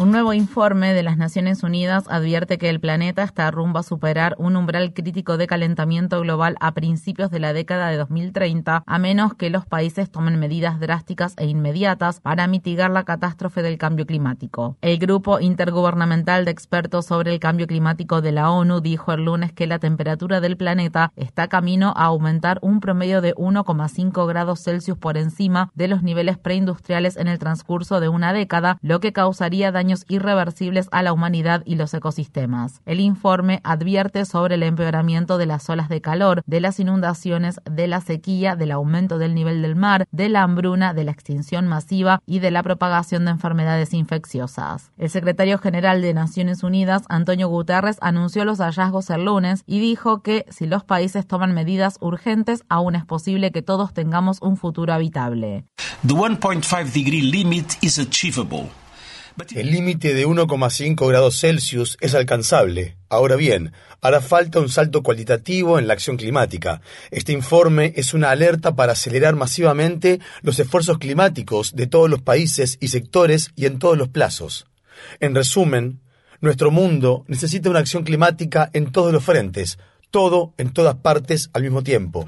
Un nuevo informe de las Naciones Unidas advierte que el planeta está rumbo a superar un umbral crítico de calentamiento global a principios de la década de 2030, a menos que los países tomen medidas drásticas e inmediatas para mitigar la catástrofe del cambio climático. El Grupo Intergubernamental de Expertos sobre el Cambio Climático de la ONU dijo el lunes que la temperatura del planeta está camino a aumentar un promedio de 1,5 grados Celsius por encima de los niveles preindustriales en el transcurso de una década, lo que causaría irreversibles a la humanidad y los ecosistemas. El informe advierte sobre el empeoramiento de las olas de calor, de las inundaciones, de la sequía, del aumento del nivel del mar, de la hambruna, de la extinción masiva y de la propagación de enfermedades infecciosas. El secretario general de Naciones Unidas, Antonio Guterres, anunció los hallazgos el lunes y dijo que si los países toman medidas urgentes, aún es posible que todos tengamos un futuro habitable. The 1.5 degree limit is achievable. El límite de 1,5 grados Celsius es alcanzable. Ahora bien, hará falta un salto cualitativo en la acción climática. Este informe es una alerta para acelerar masivamente los esfuerzos climáticos de todos los países y sectores y en todos los plazos. En resumen, nuestro mundo necesita una acción climática en todos los frentes, todo en todas partes al mismo tiempo.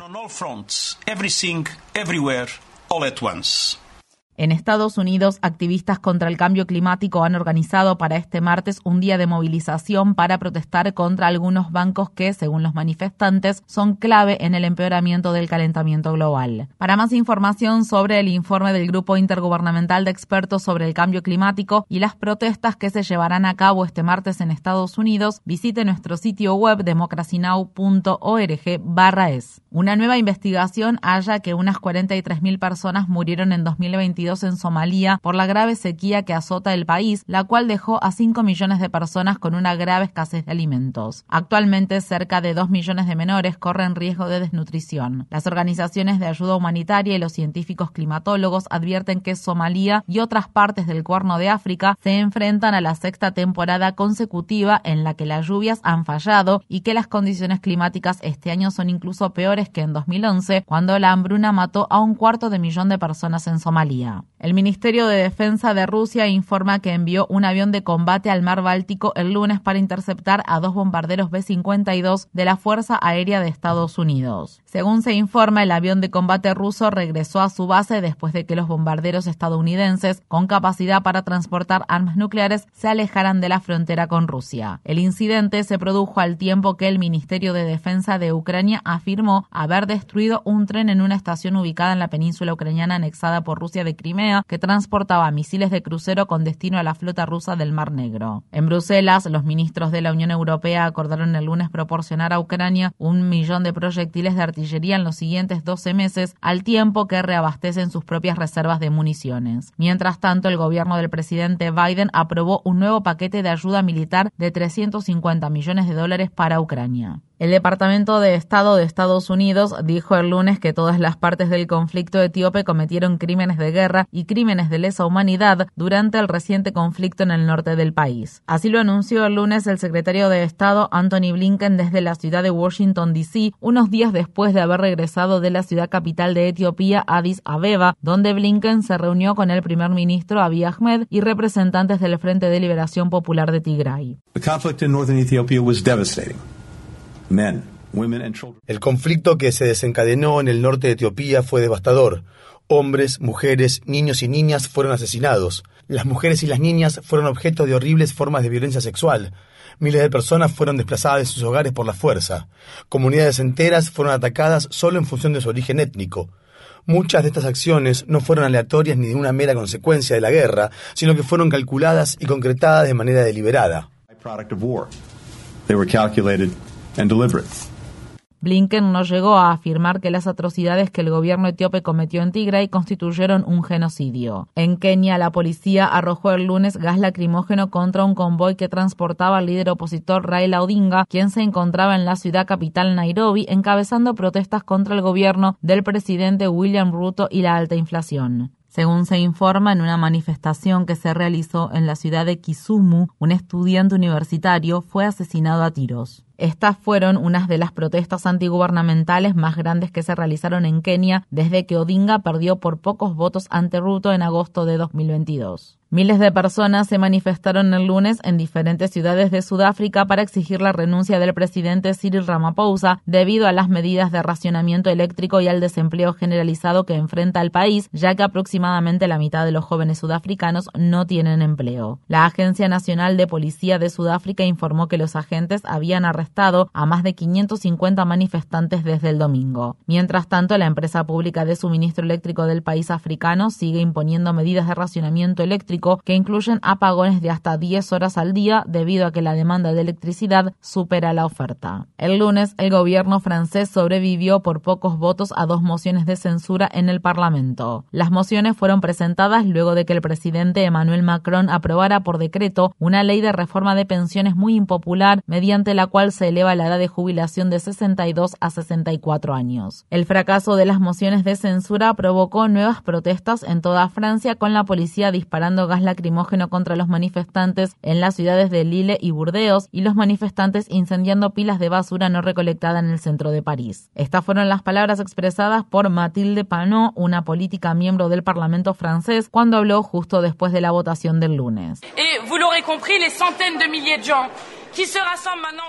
En Estados Unidos, activistas contra el cambio climático han organizado para este martes un día de movilización para protestar contra algunos bancos que, según los manifestantes, son clave en el empeoramiento del calentamiento global. Para más información sobre el informe del Grupo Intergubernamental de Expertos sobre el Cambio Climático y las protestas que se llevarán a cabo este martes en Estados Unidos, visite nuestro sitio web democracynow.org/es. Una nueva investigación halla que unas 43.000 personas murieron en 2022 en Somalia por la grave sequía que azota el país, la cual dejó a 5 millones de personas con una grave escasez de alimentos. Actualmente, cerca de 2 millones de menores corren riesgo de desnutrición. Las organizaciones de ayuda humanitaria y los científicos climatólogos advierten que Somalia y otras partes del Cuerno de África se enfrentan a la sexta temporada consecutiva en la que las lluvias han fallado y que las condiciones climáticas este año son incluso peores que en 2011, cuando la hambruna mató a un cuarto de millón de personas en Somalia. El Ministerio de Defensa de Rusia informa que envió un avión de combate al mar Báltico el lunes para interceptar a dos bombarderos B-52 de la Fuerza Aérea de Estados Unidos. Según se informa, el avión de combate ruso regresó a su base después de que los bombarderos estadounidenses, con capacidad para transportar armas nucleares, se alejaran de la frontera con Rusia. El incidente se produjo al tiempo que el Ministerio de Defensa de Ucrania afirmó haber destruido un tren en una estación ubicada en la península ucraniana anexada por Rusia de Crimea que transportaba misiles de crucero con destino a la flota rusa del Mar Negro. En Bruselas, los ministros de la Unión Europea acordaron el lunes proporcionar a Ucrania un millón de proyectiles de artillería en los siguientes 12 meses, al tiempo que reabastecen sus propias reservas de municiones. Mientras tanto, el gobierno del presidente Biden aprobó un nuevo paquete de ayuda militar de 350 millones de dólares para Ucrania. El Departamento de Estado de Estados Unidos dijo el lunes que todas las partes del conflicto etíope cometieron crímenes de guerra y crímenes de lesa humanidad durante el reciente conflicto en el norte del país. Así lo anunció el lunes el secretario de Estado Anthony Blinken desde la ciudad de Washington, D.C., unos días después de haber regresado de la ciudad capital de Etiopía, Addis Abeba, donde Blinken se reunió con el primer ministro Abiy Ahmed y representantes del Frente de Liberación Popular de Tigray. El conflicto que se desencadenó en el norte de Etiopía fue devastador. Hombres, mujeres, niños y niñas fueron asesinados. Las mujeres y las niñas fueron objeto de horribles formas de violencia sexual. Miles de personas fueron desplazadas de sus hogares por la fuerza. Comunidades enteras fueron atacadas solo en función de su origen étnico. Muchas de estas acciones no fueron aleatorias ni de una mera consecuencia de la guerra, sino que fueron calculadas y concretadas de manera deliberada. Blinken no llegó a afirmar que las atrocidades que el gobierno etíope cometió en Tigray constituyeron un genocidio. En Kenia, la policía arrojó el lunes gas lacrimógeno contra un convoy que transportaba al líder opositor Raila Odinga, quien se encontraba en la ciudad capital Nairobi encabezando protestas contra el gobierno del presidente William Ruto y la alta inflación. Según se informa, en una manifestación que se realizó en la ciudad de Kisumu, un estudiante universitario fue asesinado a tiros. Estas fueron unas de las protestas antigubernamentales más grandes que se realizaron en Kenia desde que Odinga perdió por pocos votos ante Ruto en agosto de 2022. Miles de personas se manifestaron el lunes en diferentes ciudades de Sudáfrica para exigir la renuncia del presidente Cyril Ramaphosa debido a las medidas de racionamiento eléctrico y al desempleo generalizado que enfrenta el país, ya que aproximadamente la mitad de los jóvenes sudafricanos no tienen empleo. La Agencia Nacional de Policía de Sudáfrica informó que los agentes habían arrestado a más de 550 manifestantes desde el domingo. Mientras tanto, la empresa pública de suministro eléctrico del país africano sigue imponiendo medidas de racionamiento eléctrico que incluyen apagones de hasta 10 horas al día debido a que la demanda de electricidad supera la oferta. El lunes, el gobierno francés sobrevivió por pocos votos a dos mociones de censura en el Parlamento. Las mociones fueron presentadas luego de que el presidente Emmanuel Macron aprobara por decreto una ley de reforma de pensiones muy impopular mediante la cual se eleva la edad de jubilación de 62 a 64 años. El fracaso de las mociones de censura provocó nuevas protestas en toda Francia con la policía disparando gas lacrimógeno contra los manifestantes en las ciudades de Lille y Burdeos y los manifestantes incendiando pilas de basura no recolectada en el centro de París. Estas fueron las palabras expresadas por Mathilde Panot, una política miembro del Parlamento francés, cuando habló justo después de la votación del lunes.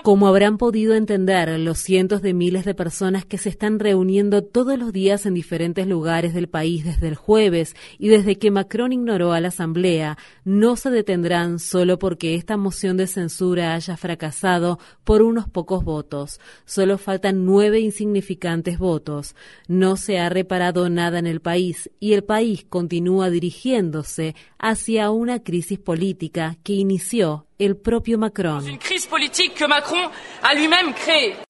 Como habrán podido entender los cientos de miles de personas que se están reuniendo todos los días en diferentes lugares del país desde el jueves y desde que Macron ignoró a la Asamblea, no se detendrán solo porque esta moción de censura haya fracasado por unos pocos votos. Solo faltan nueve insignificantes votos. No se ha reparado nada en el país y el país continúa dirigiéndose hacia una crisis política que inició el propio Macron.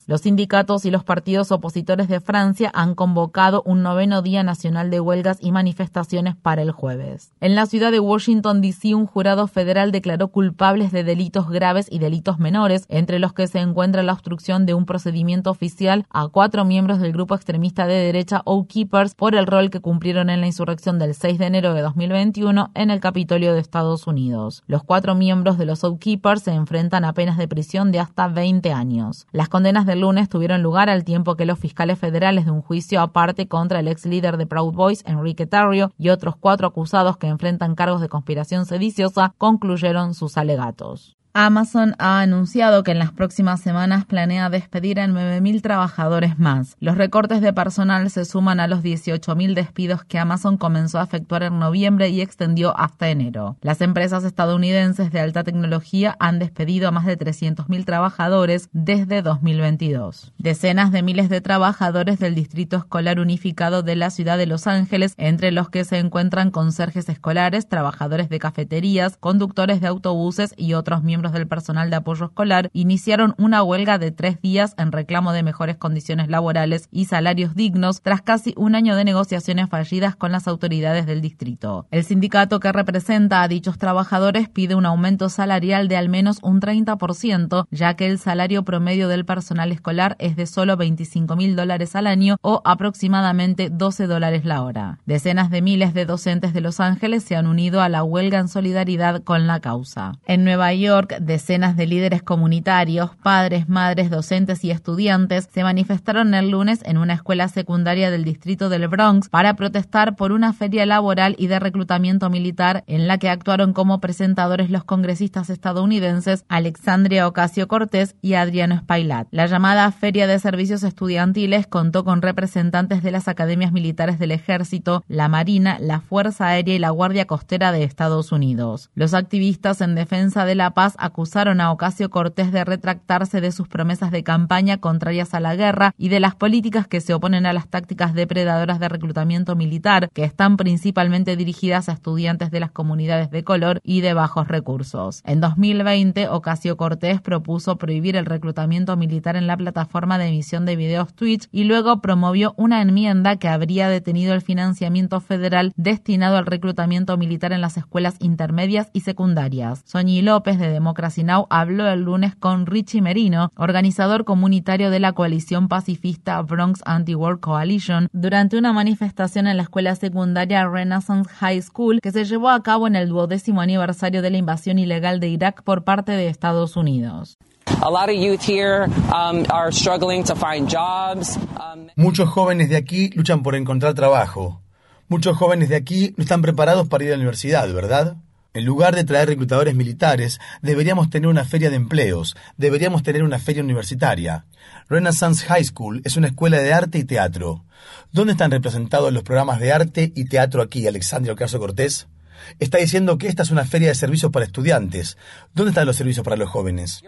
Los sindicatos y los partidos opositores de Francia han convocado un noveno día nacional de huelgas y manifestaciones para el jueves. En la ciudad de Washington, D.C., un jurado federal declaró culpables de delitos graves y delitos menores, entre los que se encuentra la obstrucción de un procedimiento oficial a cuatro miembros del grupo extremista de derecha Oath Keepers por el rol que cumplieron en la insurrección del 6 de enero de 2021 en el Capitolio de Estados Unidos. Los cuatro miembros de los Oath Keepers se enfrentan a penas de prisión de hasta 20 años. Las condenas del lunes tuvieron lugar al tiempo que los fiscales federales de un juicio aparte contra el ex líder de Proud Boys, Enrique Tarrio, y otros cuatro acusados que enfrentan cargos de conspiración sediciosa concluyeron sus alegatos. Amazon ha anunciado que en las próximas semanas planea despedir a 9.000 trabajadores más. Los recortes de personal se suman a los 18.000 despidos que Amazon comenzó a efectuar en noviembre y extendió hasta enero. Las empresas estadounidenses de alta tecnología han despedido a más de 300.000 trabajadores desde 2022. Decenas de miles de trabajadores del Distrito Escolar Unificado de la ciudad de Los Ángeles, entre los que se encuentran conserjes escolares, trabajadores de cafeterías, conductores de autobuses y otros miembros del personal de apoyo escolar iniciaron una huelga de tres días en reclamo de mejores condiciones laborales y salarios dignos tras casi un año de negociaciones fallidas con las autoridades del distrito. El sindicato que representa a dichos trabajadores pide un aumento salarial de al menos un 30%, ya que el salario promedio del personal escolar es de solo 25 mil dólares al año o aproximadamente 12 dólares la hora. Decenas de miles de docentes de Los Ángeles se han unido a la huelga en solidaridad con la causa. En Nueva York, decenas de líderes comunitarios, padres, madres, docentes y estudiantes se manifestaron el lunes en una escuela secundaria del distrito del Bronx para protestar por una feria laboral y de reclutamiento militar en la que actuaron como presentadores los congresistas estadounidenses Alexandria Ocasio Cortés y Adriano Spailat. La llamada Feria de Servicios Estudiantiles contó con representantes de las academias militares del Ejército, la Marina, la Fuerza Aérea y la Guardia Costera de Estados Unidos. Los activistas en defensa de la paz acusaron a Ocasio Cortés de retractarse de sus promesas de campaña contrarias a la guerra y de las políticas que se oponen a las tácticas depredadoras de reclutamiento militar, que están principalmente dirigidas a estudiantes de las comunidades de color y de bajos recursos. En 2020, Ocasio Cortés propuso prohibir el reclutamiento militar en la plataforma de emisión de videos Twitch y luego promovió una enmienda que habría detenido el financiamiento federal destinado al reclutamiento militar en las escuelas intermedias y secundarias. Soñi López de Democracy Now! habló el lunes con Richie Merino, organizador comunitario de la coalición pacifista Bronx Anti-War Coalition, durante una manifestación en la escuela secundaria Renaissance High School que se llevó a cabo en el duodécimo aniversario de la invasión ilegal de Irak por parte de Estados Unidos. Muchos jóvenes de aquí luchan por encontrar trabajo. Muchos jóvenes de aquí no están preparados para ir a la universidad, ¿verdad? En lugar de traer reclutadores militares, deberíamos tener una feria de empleos, deberíamos tener una feria universitaria. Renaissance High School es una escuela de arte y teatro. ¿Dónde están representados los programas de arte y teatro aquí, Alexandria Ocasio Cortés? Está diciendo que esta es una feria de servicios para estudiantes. ¿Dónde están los servicios para los jóvenes?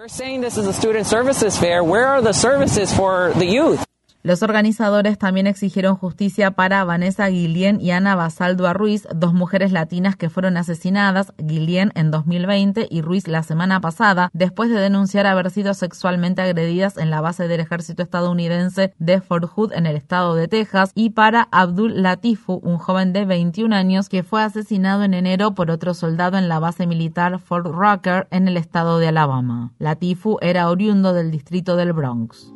Los organizadores también exigieron justicia para Vanessa Guillén y Ana Basaldo Ruiz, dos mujeres latinas que fueron asesinadas, Guillén en 2020 y Ruiz la semana pasada, después de denunciar haber sido sexualmente agredidas en la base del ejército estadounidense de Fort Hood en el estado de Texas, y para Abdul Latifu, un joven de 21 años que fue asesinado en enero por otro soldado en la base militar Fort Rucker en el estado de Alabama. Latifu era oriundo del distrito del Bronx.